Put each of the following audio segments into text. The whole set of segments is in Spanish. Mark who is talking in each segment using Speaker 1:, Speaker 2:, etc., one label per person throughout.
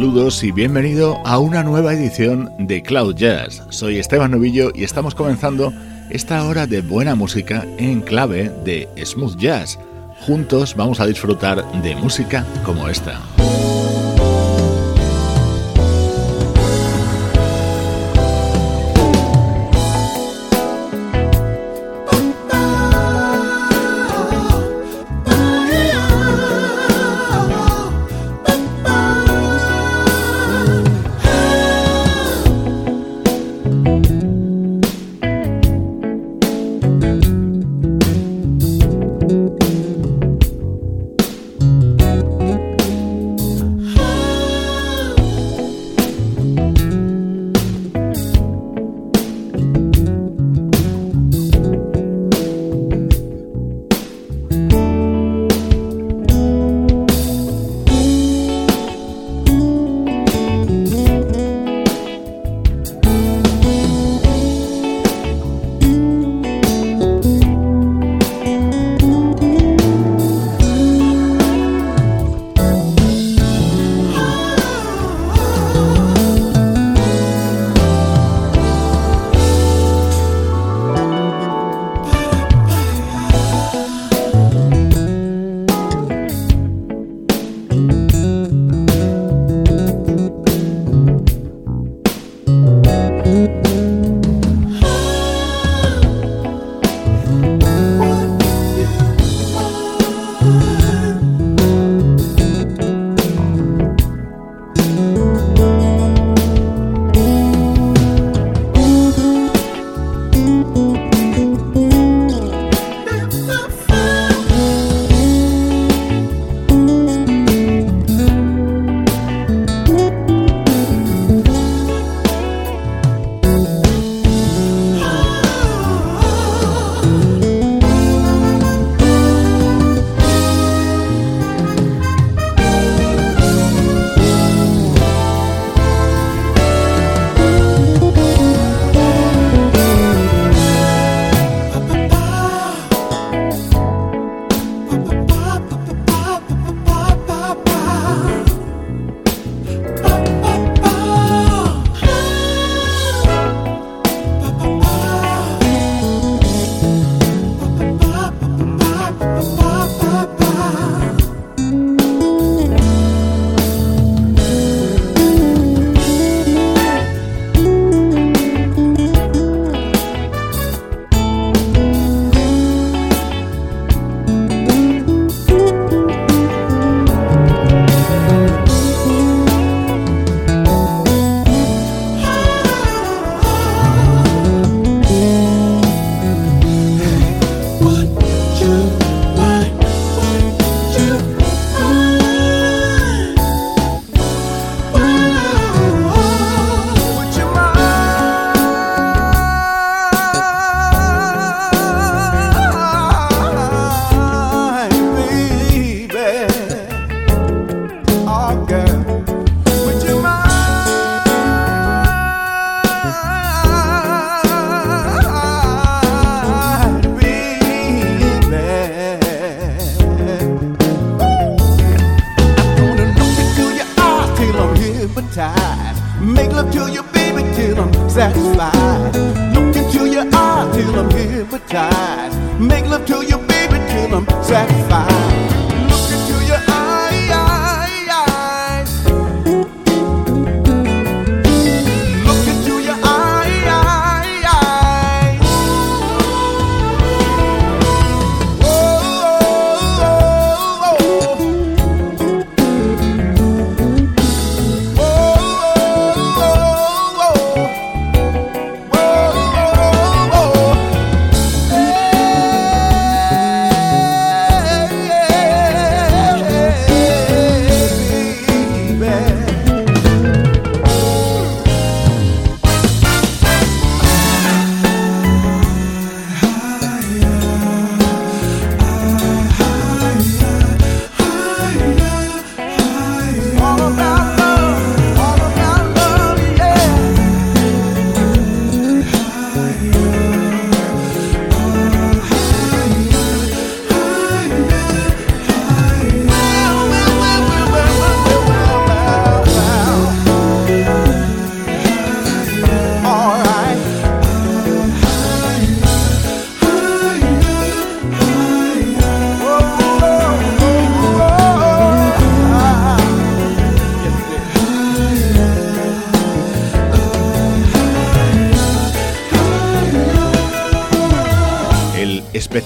Speaker 1: Saludos y bienvenido a una nueva edición de Cloud Jazz. Soy Esteban Novillo y estamos comenzando esta hora de buena música en clave de smooth jazz. Juntos vamos a disfrutar de música como esta.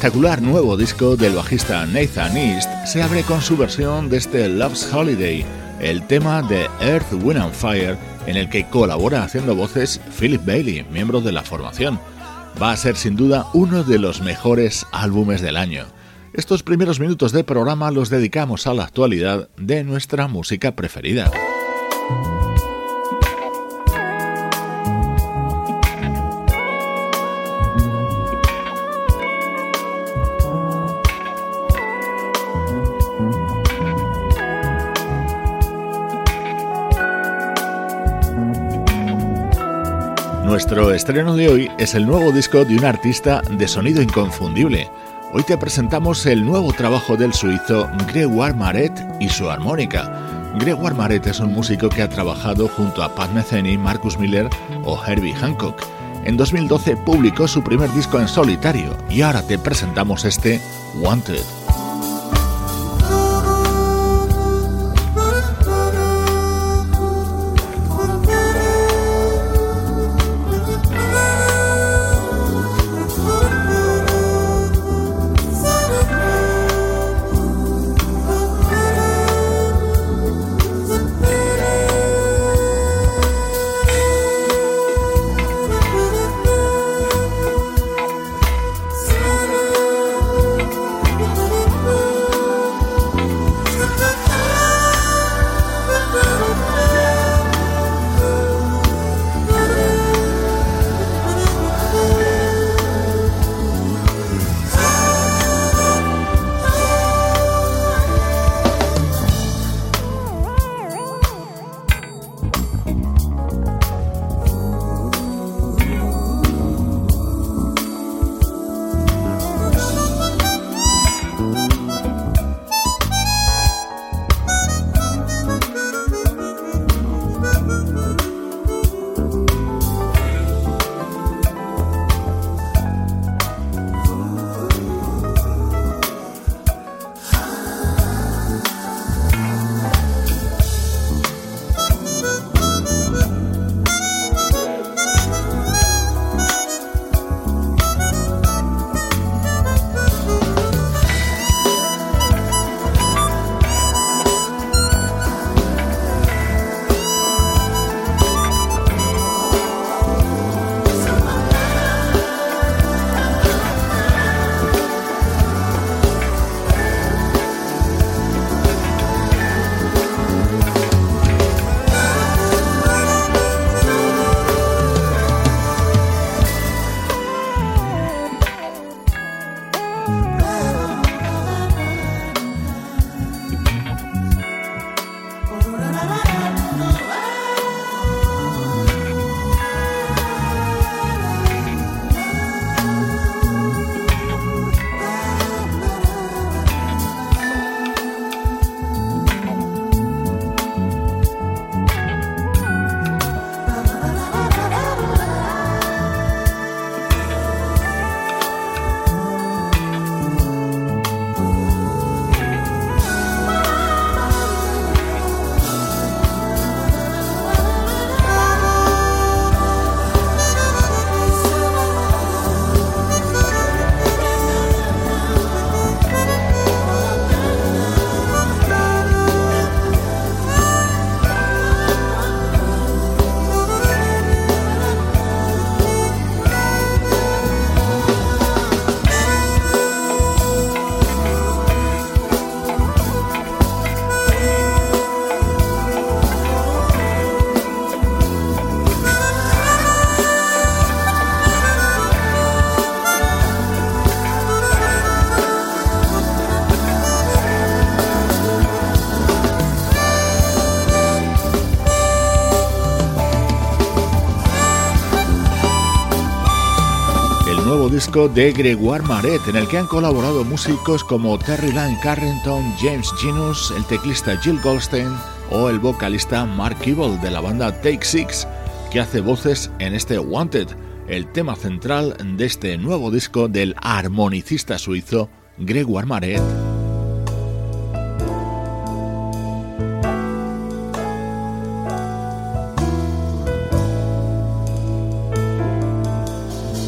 Speaker 2: Espectacular nuevo disco del bajista Nathan East se abre con su versión de este Love's Holiday, el tema de Earth, Wind and Fire, en el que colabora haciendo voces Philip Bailey, miembro de la formación. Va a ser sin duda uno de los mejores álbumes del año. Estos primeros minutos de programa los dedicamos a la actualidad de nuestra música preferida. Nuestro estreno de hoy es el nuevo disco de un artista de sonido inconfundible. Hoy te presentamos el nuevo trabajo del suizo Gregoire Maret y su armónica. Gregoire Maret es un músico que ha trabajado junto a Pat Metheny, Marcus Miller o Herbie Hancock. En 2012 publicó su primer disco en solitario y ahora te presentamos este Wanted. De Gregoire Maret, en el que han colaborado músicos como Terry Lane Carrington, James Genus, el teclista Jill Goldstein o el vocalista Mark Kibble de la banda Take Six, que hace voces en este Wanted, el tema central de este nuevo disco del armonicista suizo Gregoire Maret.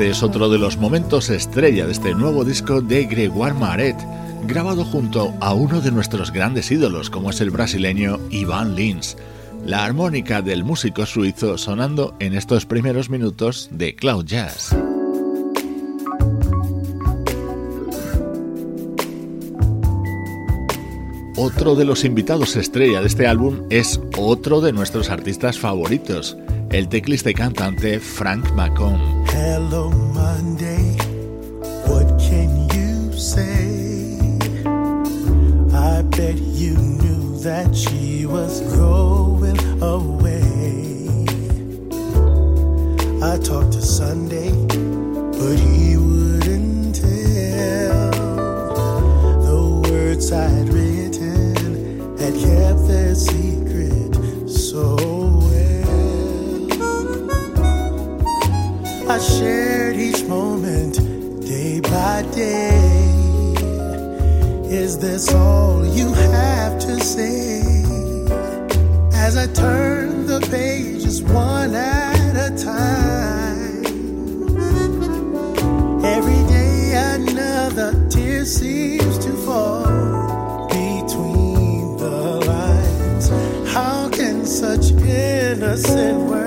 Speaker 2: Es otro de los momentos estrella de este nuevo disco de Gregoire Maret, grabado junto a uno de nuestros grandes ídolos como es el brasileño Ivan Lins. La armónica del músico suizo sonando en estos primeros minutos de Cloud Jazz. Otro de los invitados estrella de este álbum es otro de nuestros artistas favoritos, el teclista y cantante Frank McComb.
Speaker 3: Hello, Monday. What can you say? I bet you knew that she was going away. I talked to Sunday, but he wouldn't tell. The words I'd written had kept their secret I shared each moment day by day. Is this all you have to say? As I turn the pages one at a time, every day another tear seems to fall between the lines. How can such innocent words?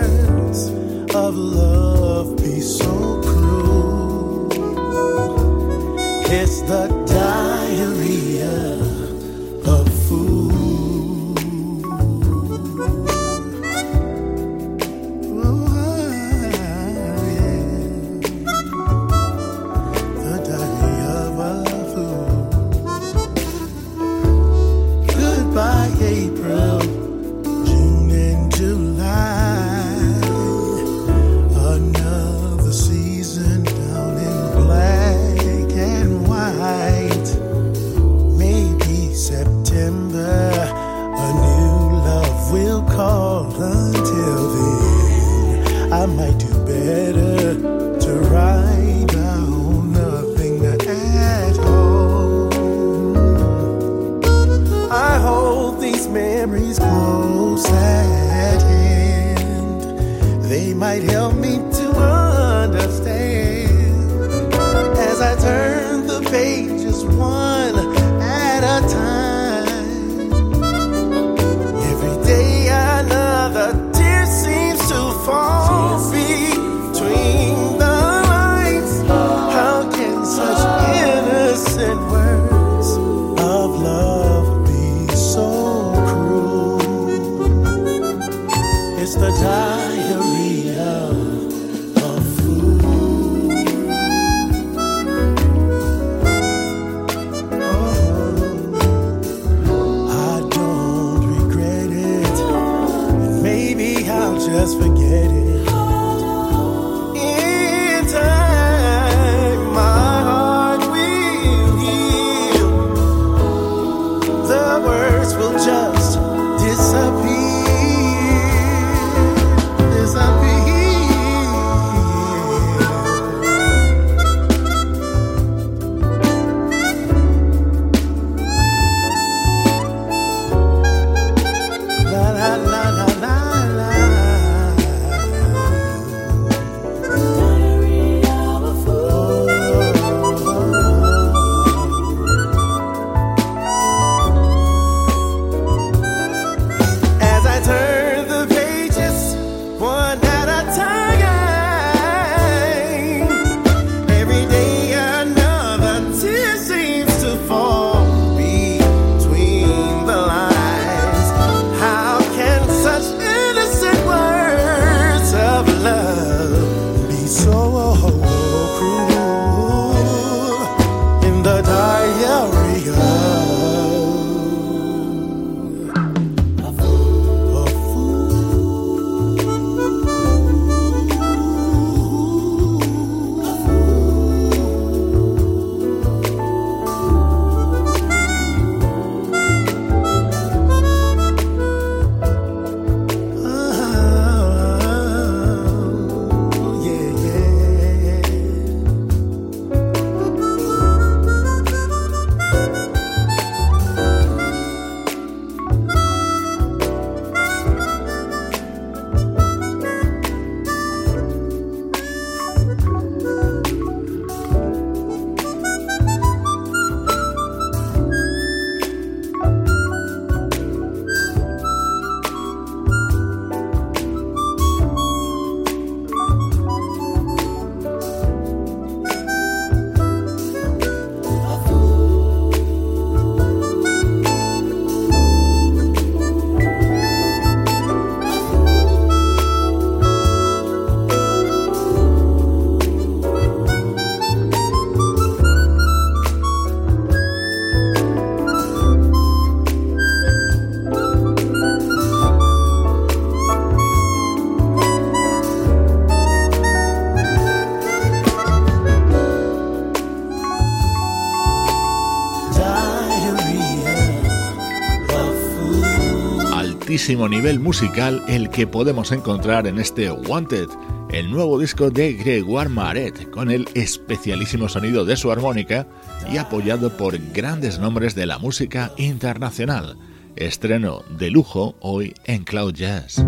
Speaker 4: máximo nivel musical el que podemos encontrar en este Wanted, el nuevo disco de Gregoire Maret, con el especialísimo sonido de su armónica y apoyado por grandes nombres de la música internacional. Estreno de lujo hoy en Cloud Jazz.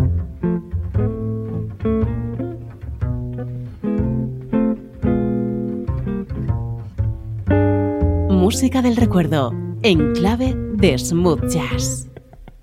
Speaker 5: Música del recuerdo, en clave de smooth jazz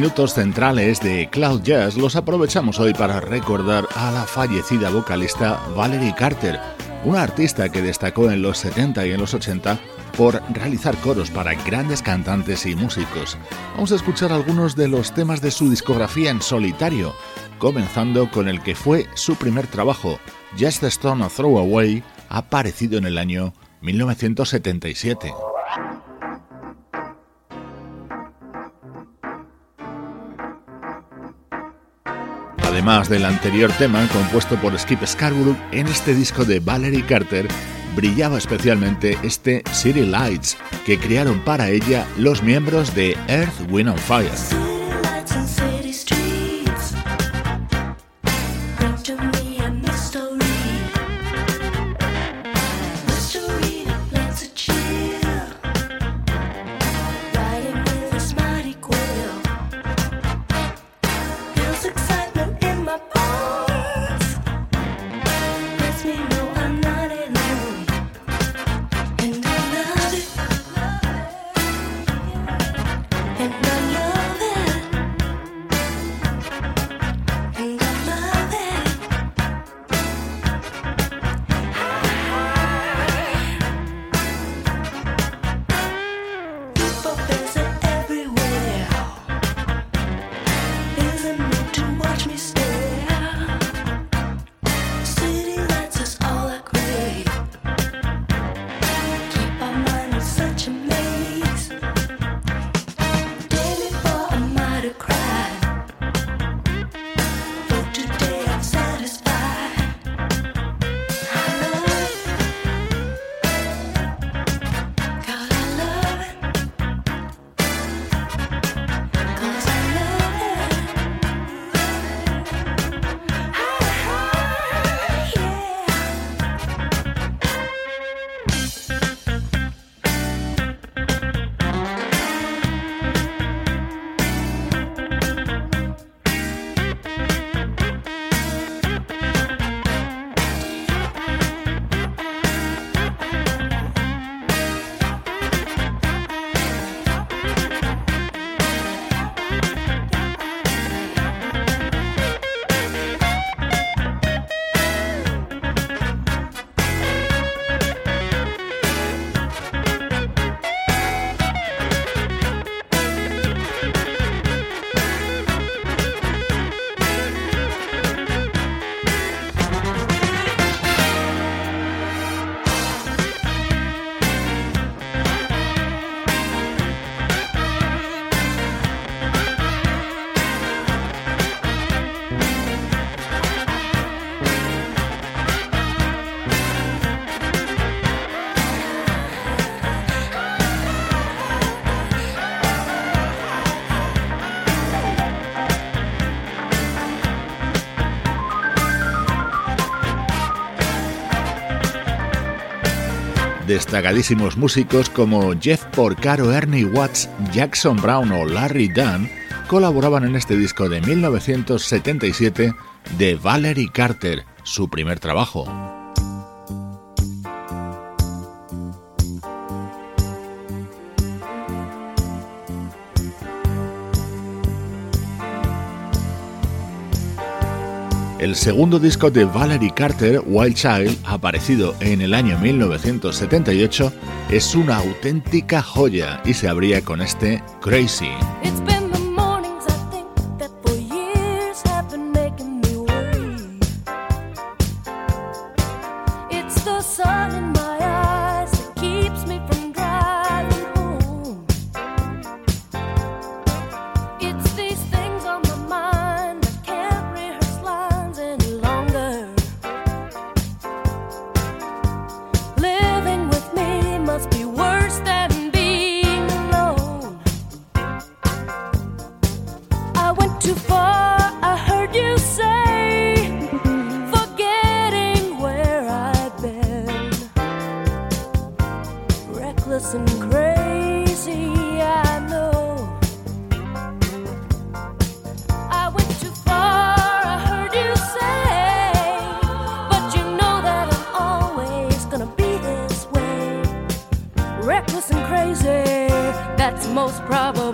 Speaker 4: Minutos centrales de Cloud Jazz los aprovechamos hoy para recordar a la fallecida vocalista Valerie Carter, una artista que destacó en los 70 y en los 80 por realizar coros para grandes cantantes y músicos. Vamos a escuchar algunos de los temas de su discografía en solitario, comenzando con el que fue su primer trabajo, Just a Stone a Throw Away, aparecido en el año 1977. Además del anterior tema compuesto por Skip Scarborough, en este disco de Valerie Carter brillaba especialmente este City Lights que crearon para ella los miembros de Earth, Wind and Fire. Destacadísimos músicos como Jeff Porcaro, Ernie Watts, Jackson Brown o Larry Dunn colaboraban en este disco de 1977 de Valerie Carter, su primer trabajo. El segundo disco de Valerie Carter, Wild Child, aparecido en el año 1978, es una auténtica joya y se abría con este Crazy. most probably.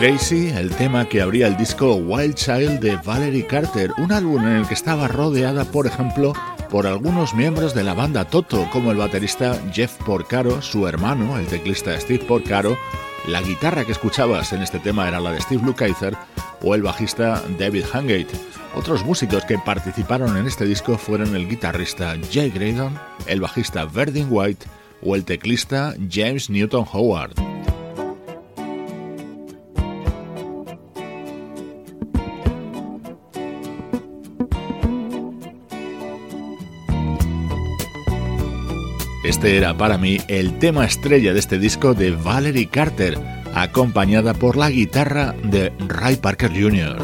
Speaker 4: Crazy, el tema que abría el disco Wild Child de Valerie Carter, un álbum en el que estaba rodeada, por ejemplo, por algunos miembros de la banda Toto, como el baterista Jeff Porcaro, su hermano, el teclista Steve Porcaro, la guitarra que escuchabas en este tema era la de Steve Lukather, o el bajista David Hungate. Otros músicos que participaron en este disco fueron el guitarrista Jay Graydon, el bajista Verdin White o el teclista James Newton Howard. Este era para mí el tema estrella de este disco de Valerie Carter, acompañada por la guitarra de Ray Parker Jr.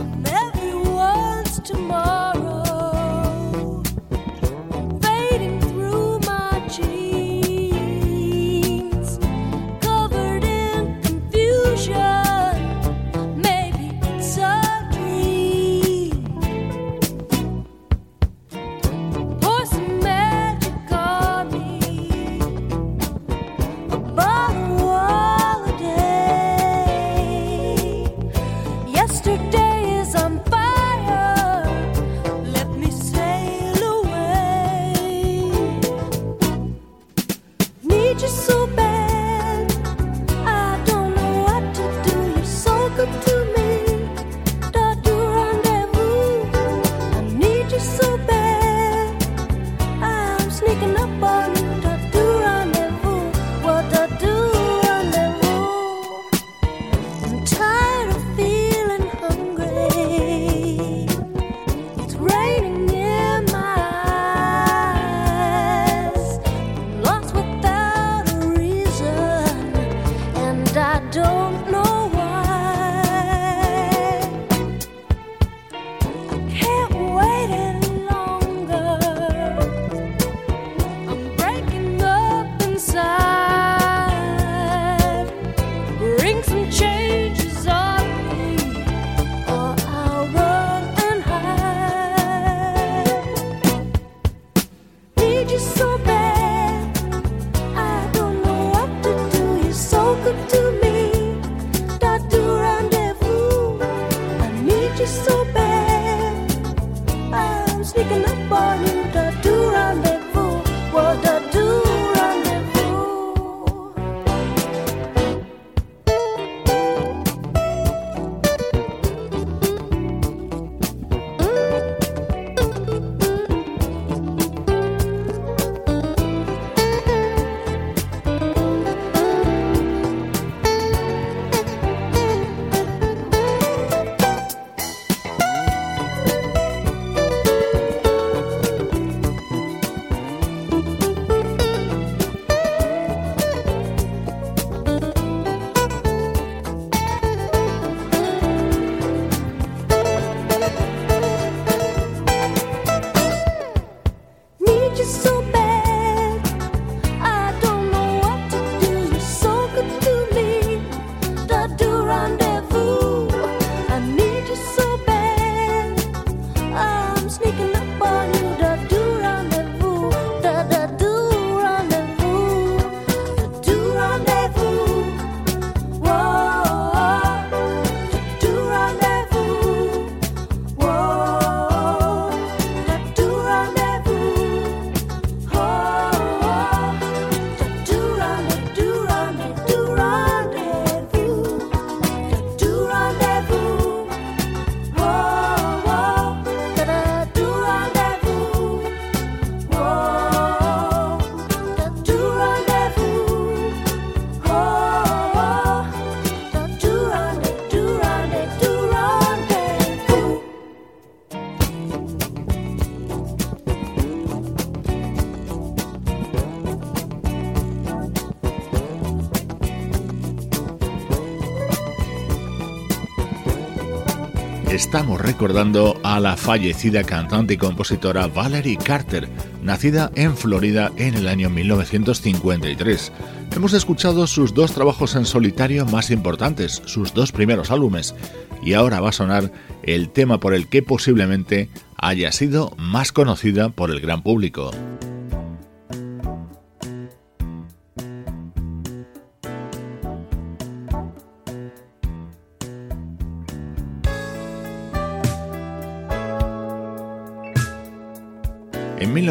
Speaker 4: estamos recordando a la fallecida cantante y compositora Valerie Carter, nacida en Florida en el año 1953. Hemos escuchado sus dos trabajos en solitario más importantes, sus dos primeros álbumes, y ahora va a sonar el tema por el que posiblemente haya sido más conocida por el gran público.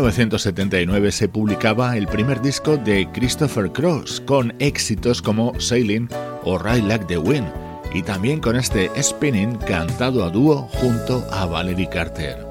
Speaker 4: 1979 se publicaba el primer disco de Christopher Cross con éxitos como Sailing o Ride Like the Wind y también con este Spinning cantado a dúo junto a Valerie Carter.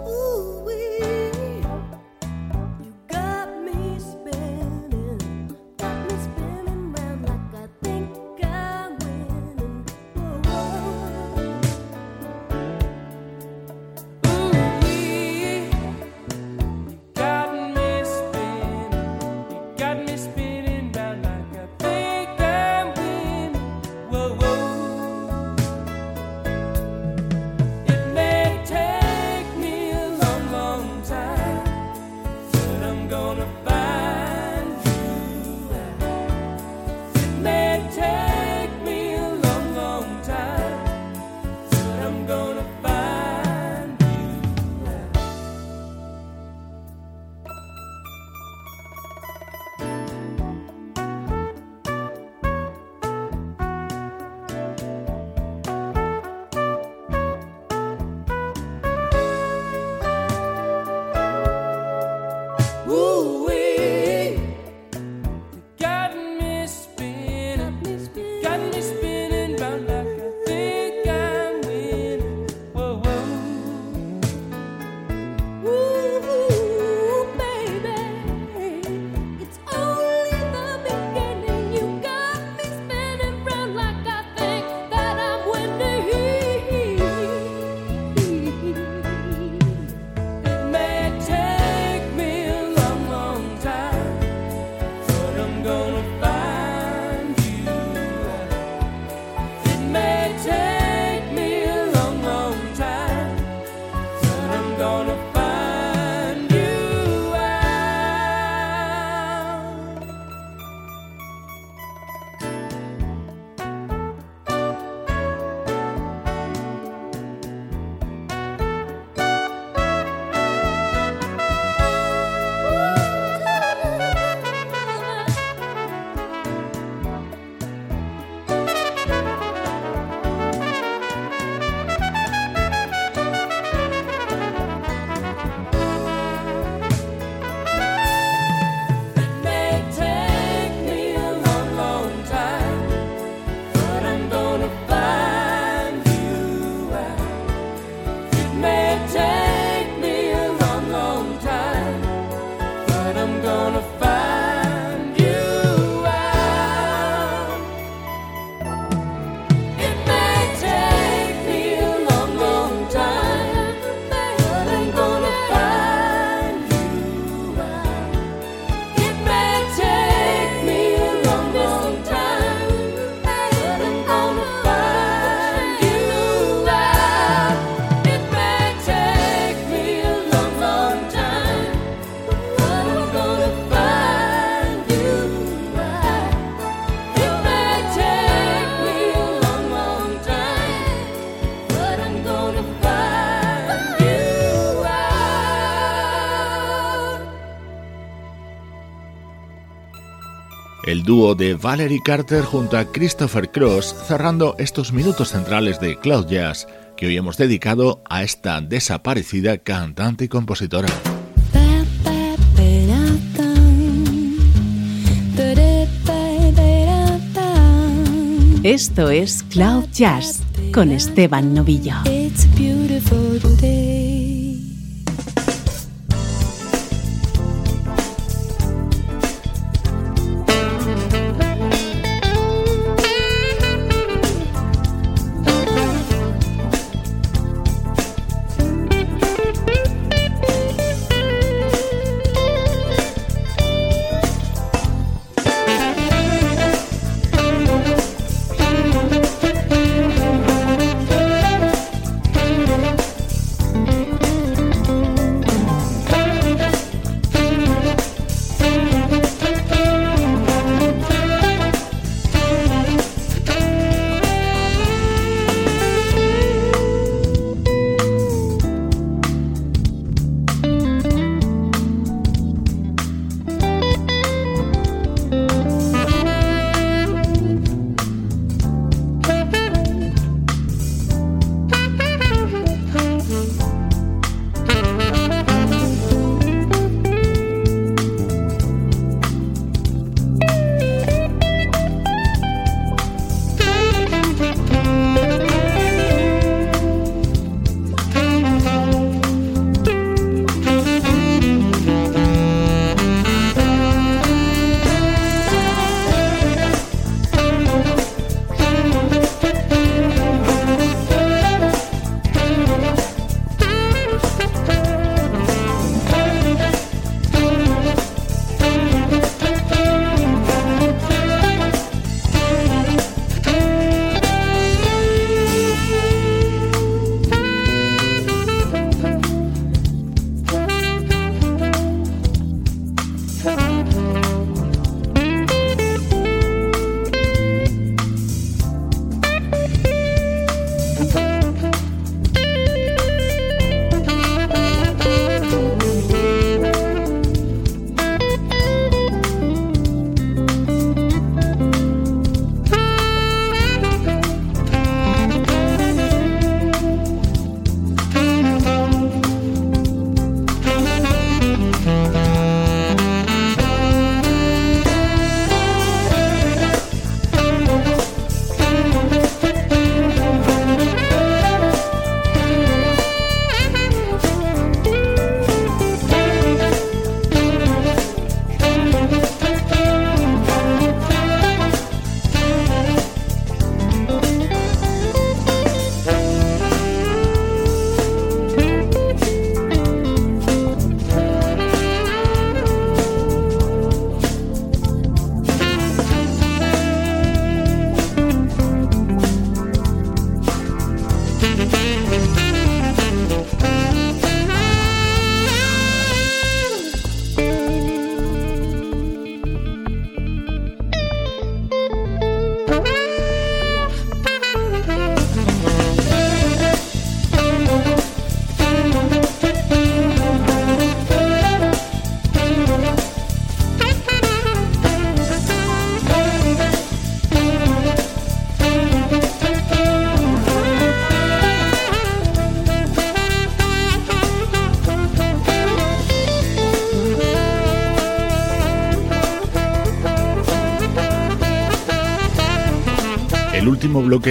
Speaker 4: Dúo de Valerie Carter junto a Christopher Cross cerrando estos minutos centrales de Cloud Jazz que hoy hemos dedicado a esta desaparecida cantante y compositora.
Speaker 5: Esto es Cloud Jazz con Esteban Novillo.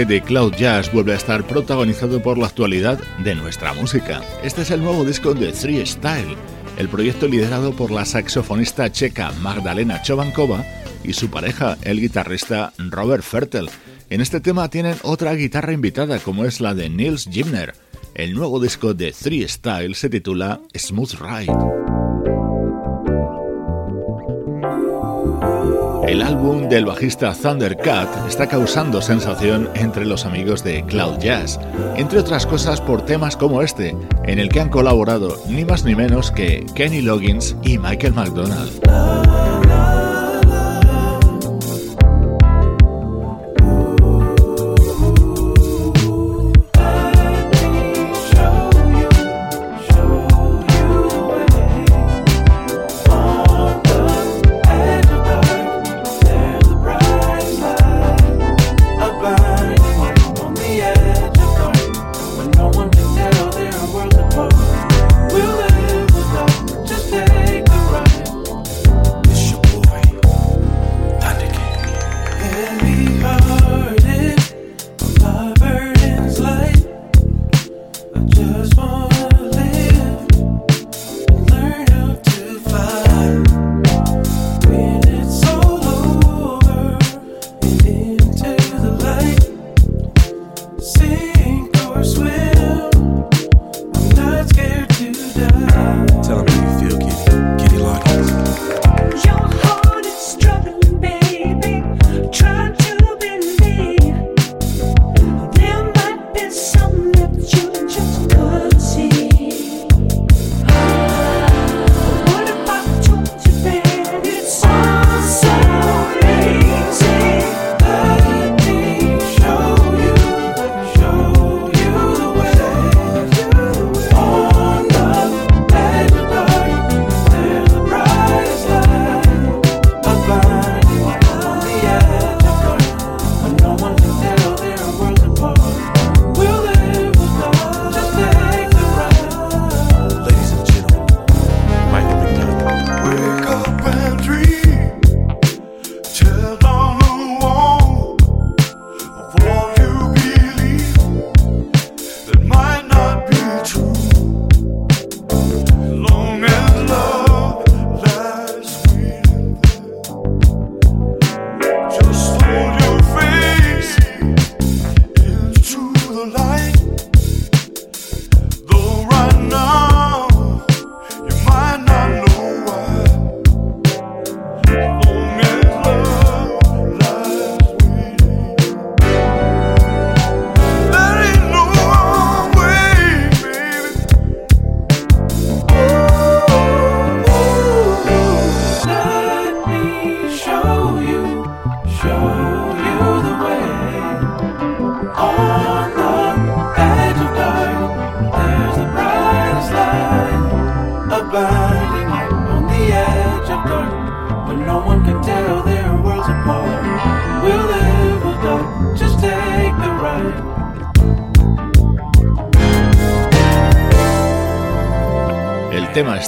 Speaker 6: De Cloud Jazz vuelve a estar protagonizado por la actualidad de nuestra música. Este es el nuevo disco de Three Style, el proyecto liderado por la saxofonista checa Magdalena Chovankova y su pareja, el guitarrista Robert Fertel. En este tema tienen otra guitarra invitada como es la de Nils Gimner. El nuevo disco de Three Style se titula Smooth Ride. El álbum del bajista Thundercat está causando sensación entre los amigos de Cloud Jazz, entre otras cosas por temas como este, en el que han colaborado ni más ni menos que Kenny Loggins y Michael McDonald.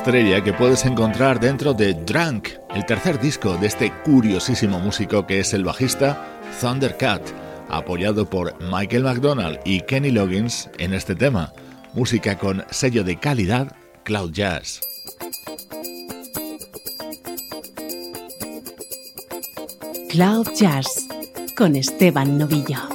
Speaker 6: Estrella que puedes encontrar dentro de Drunk, el tercer disco de este curiosísimo músico que es el bajista Thundercat, apoyado por Michael McDonald y Kenny Loggins en este tema, música con sello de calidad Cloud Jazz.
Speaker 5: Cloud Jazz con Esteban Novillo.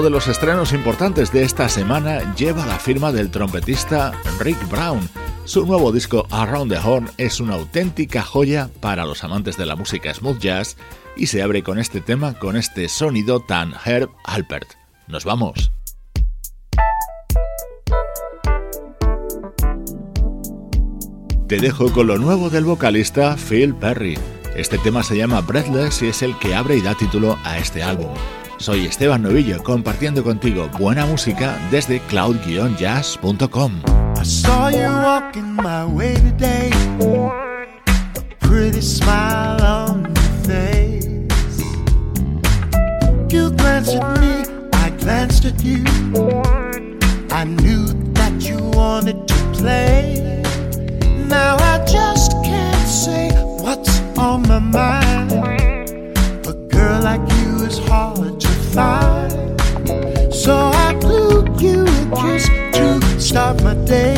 Speaker 2: De los estrenos importantes de esta semana lleva la firma del trompetista Rick Brown. Su nuevo disco Around the Horn es una auténtica joya para los amantes de la música smooth jazz y se abre con este tema, con este sonido tan Herb Alpert. Nos vamos. Te dejo con lo nuevo del vocalista Phil Perry. Este tema se llama Breathless y es el que abre y da título a este álbum. Soy Esteban Novillo compartiendo contigo buena música desde cloud-jazz.com.
Speaker 3: I saw you walking my way today. Pretty smile on your face. You glanced at me, I glanced at you. I knew that you wanted to play. Now I just can't say what's on my mind. A girl like you is hard to So I blew you a kiss to start my day.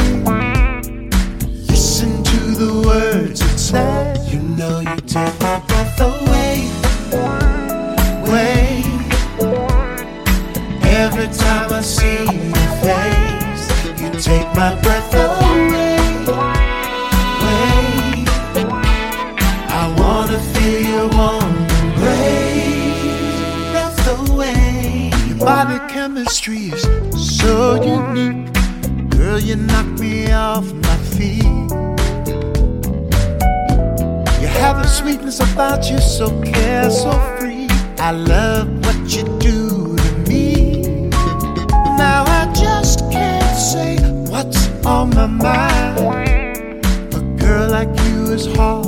Speaker 3: Listen to the words it says. You know you take my breath away. away. Every time I see your face, you take my breath away. Way. I wanna feel your warm embrace. Breath away. Your body chemistry is so unique. Girl, you knock me off my feet. You have a sweetness about you, so care, so free. I love what you do to me. Now I just can't say what's on my mind. A girl like you is hard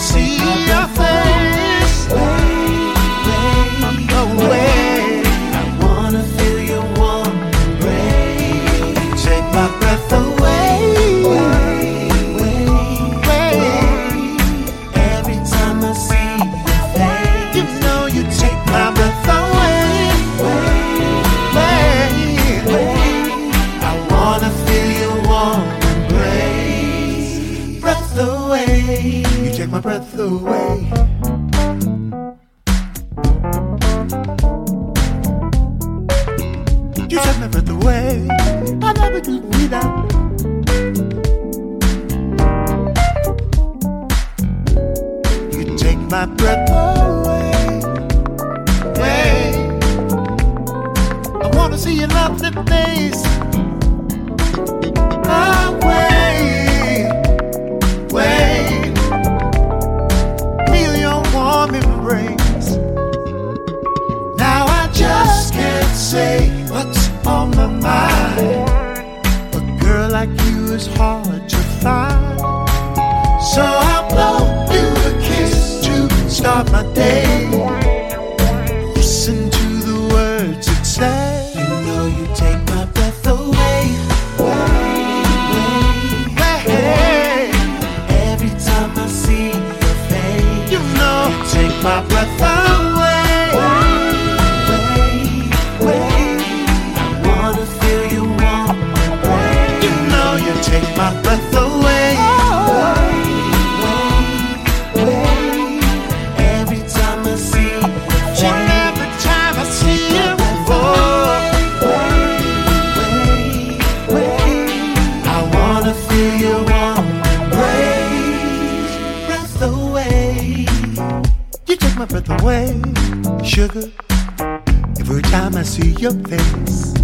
Speaker 3: see is hard to find. So I'll blow you a kiss to start my day. Sugar. Every time I see your face,